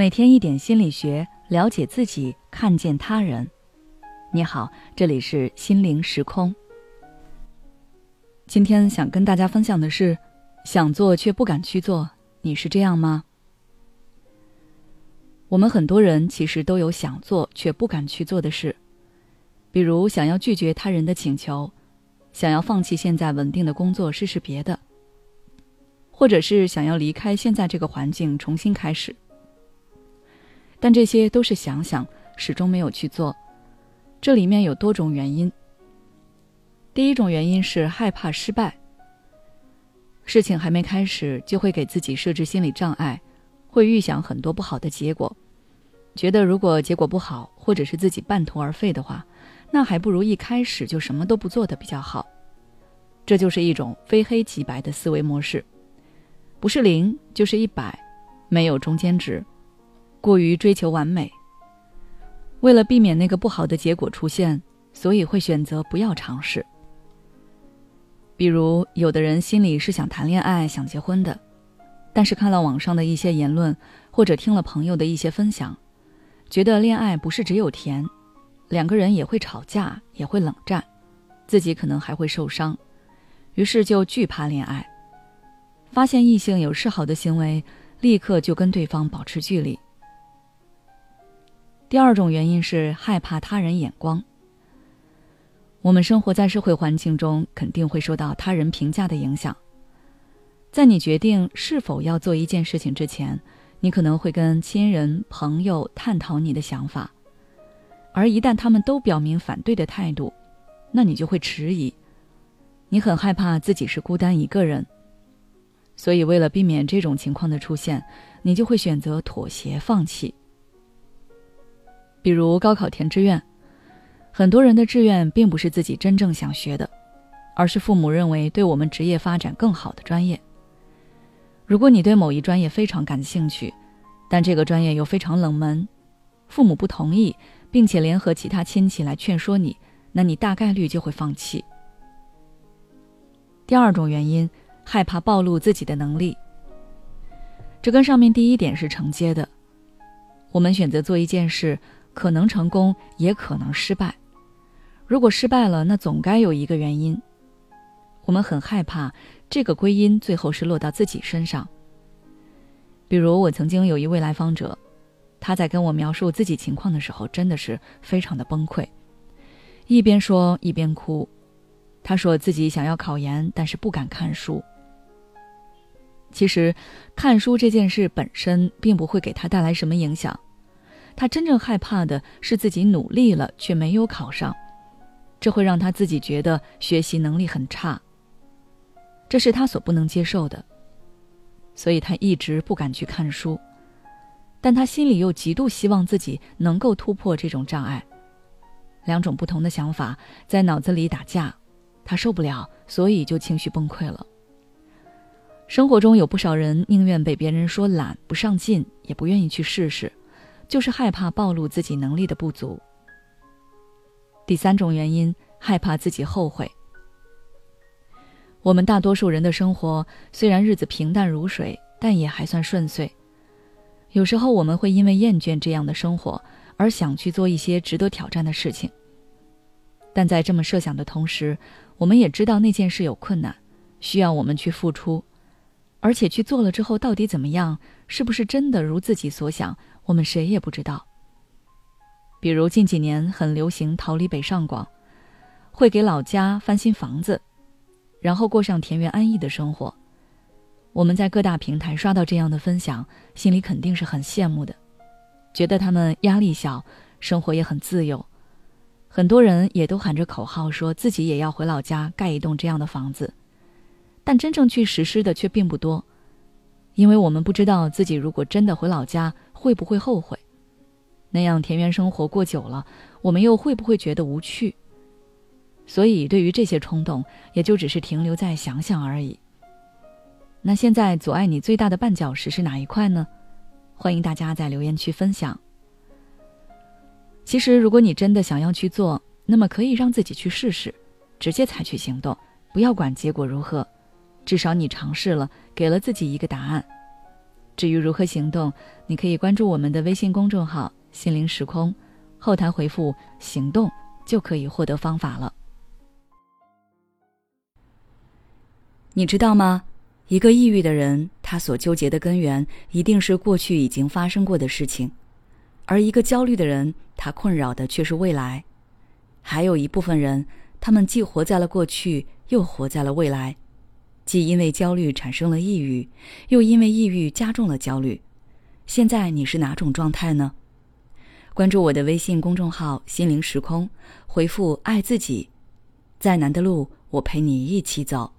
每天一点心理学，了解自己，看见他人。你好，这里是心灵时空。今天想跟大家分享的是，想做却不敢去做，你是这样吗？我们很多人其实都有想做却不敢去做的事，比如想要拒绝他人的请求，想要放弃现在稳定的工作试试别的，或者是想要离开现在这个环境重新开始。但这些都是想想，始终没有去做。这里面有多种原因。第一种原因是害怕失败。事情还没开始，就会给自己设置心理障碍，会预想很多不好的结果，觉得如果结果不好，或者是自己半途而废的话，那还不如一开始就什么都不做的比较好。这就是一种非黑即白的思维模式，不是零就是一百，没有中间值。过于追求完美，为了避免那个不好的结果出现，所以会选择不要尝试。比如，有的人心里是想谈恋爱、想结婚的，但是看了网上的一些言论，或者听了朋友的一些分享，觉得恋爱不是只有甜，两个人也会吵架，也会冷战，自己可能还会受伤，于是就惧怕恋爱。发现异性有示好的行为，立刻就跟对方保持距离。第二种原因是害怕他人眼光。我们生活在社会环境中，肯定会受到他人评价的影响。在你决定是否要做一件事情之前，你可能会跟亲人、朋友探讨你的想法，而一旦他们都表明反对的态度，那你就会迟疑。你很害怕自己是孤单一个人，所以为了避免这种情况的出现，你就会选择妥协、放弃。比如高考填志愿，很多人的志愿并不是自己真正想学的，而是父母认为对我们职业发展更好的专业。如果你对某一专业非常感兴趣，但这个专业又非常冷门，父母不同意，并且联合其他亲戚来劝说你，那你大概率就会放弃。第二种原因，害怕暴露自己的能力，这跟上面第一点是承接的。我们选择做一件事。可能成功，也可能失败。如果失败了，那总该有一个原因。我们很害怕这个归因最后是落到自己身上。比如，我曾经有一位来访者，他在跟我描述自己情况的时候，真的是非常的崩溃，一边说一边哭。他说自己想要考研，但是不敢看书。其实，看书这件事本身并不会给他带来什么影响。他真正害怕的是自己努力了却没有考上，这会让他自己觉得学习能力很差。这是他所不能接受的，所以他一直不敢去看书，但他心里又极度希望自己能够突破这种障碍。两种不同的想法在脑子里打架，他受不了，所以就情绪崩溃了。生活中有不少人宁愿被别人说懒不上进，也不愿意去试试。就是害怕暴露自己能力的不足。第三种原因，害怕自己后悔。我们大多数人的生活虽然日子平淡如水，但也还算顺遂。有时候我们会因为厌倦这样的生活，而想去做一些值得挑战的事情。但在这么设想的同时，我们也知道那件事有困难，需要我们去付出，而且去做了之后到底怎么样，是不是真的如自己所想？我们谁也不知道。比如近几年很流行逃离北上广，会给老家翻新房子，然后过上田园安逸的生活。我们在各大平台刷到这样的分享，心里肯定是很羡慕的，觉得他们压力小，生活也很自由。很多人也都喊着口号，说自己也要回老家盖一栋这样的房子，但真正去实施的却并不多，因为我们不知道自己如果真的回老家。会不会后悔？那样田园生活过久了，我们又会不会觉得无趣？所以，对于这些冲动，也就只是停留在想想而已。那现在阻碍你最大的绊脚石是哪一块呢？欢迎大家在留言区分享。其实，如果你真的想要去做，那么可以让自己去试试，直接采取行动，不要管结果如何，至少你尝试了，给了自己一个答案。至于如何行动，你可以关注我们的微信公众号“心灵时空”，后台回复“行动”就可以获得方法了。你知道吗？一个抑郁的人，他所纠结的根源一定是过去已经发生过的事情；而一个焦虑的人，他困扰的却是未来。还有一部分人，他们既活在了过去，又活在了未来，既因为焦虑产生了抑郁，又因为抑郁加重了焦虑。现在你是哪种状态呢？关注我的微信公众号“心灵时空”，回复“爱自己”，再难的路，我陪你一起走。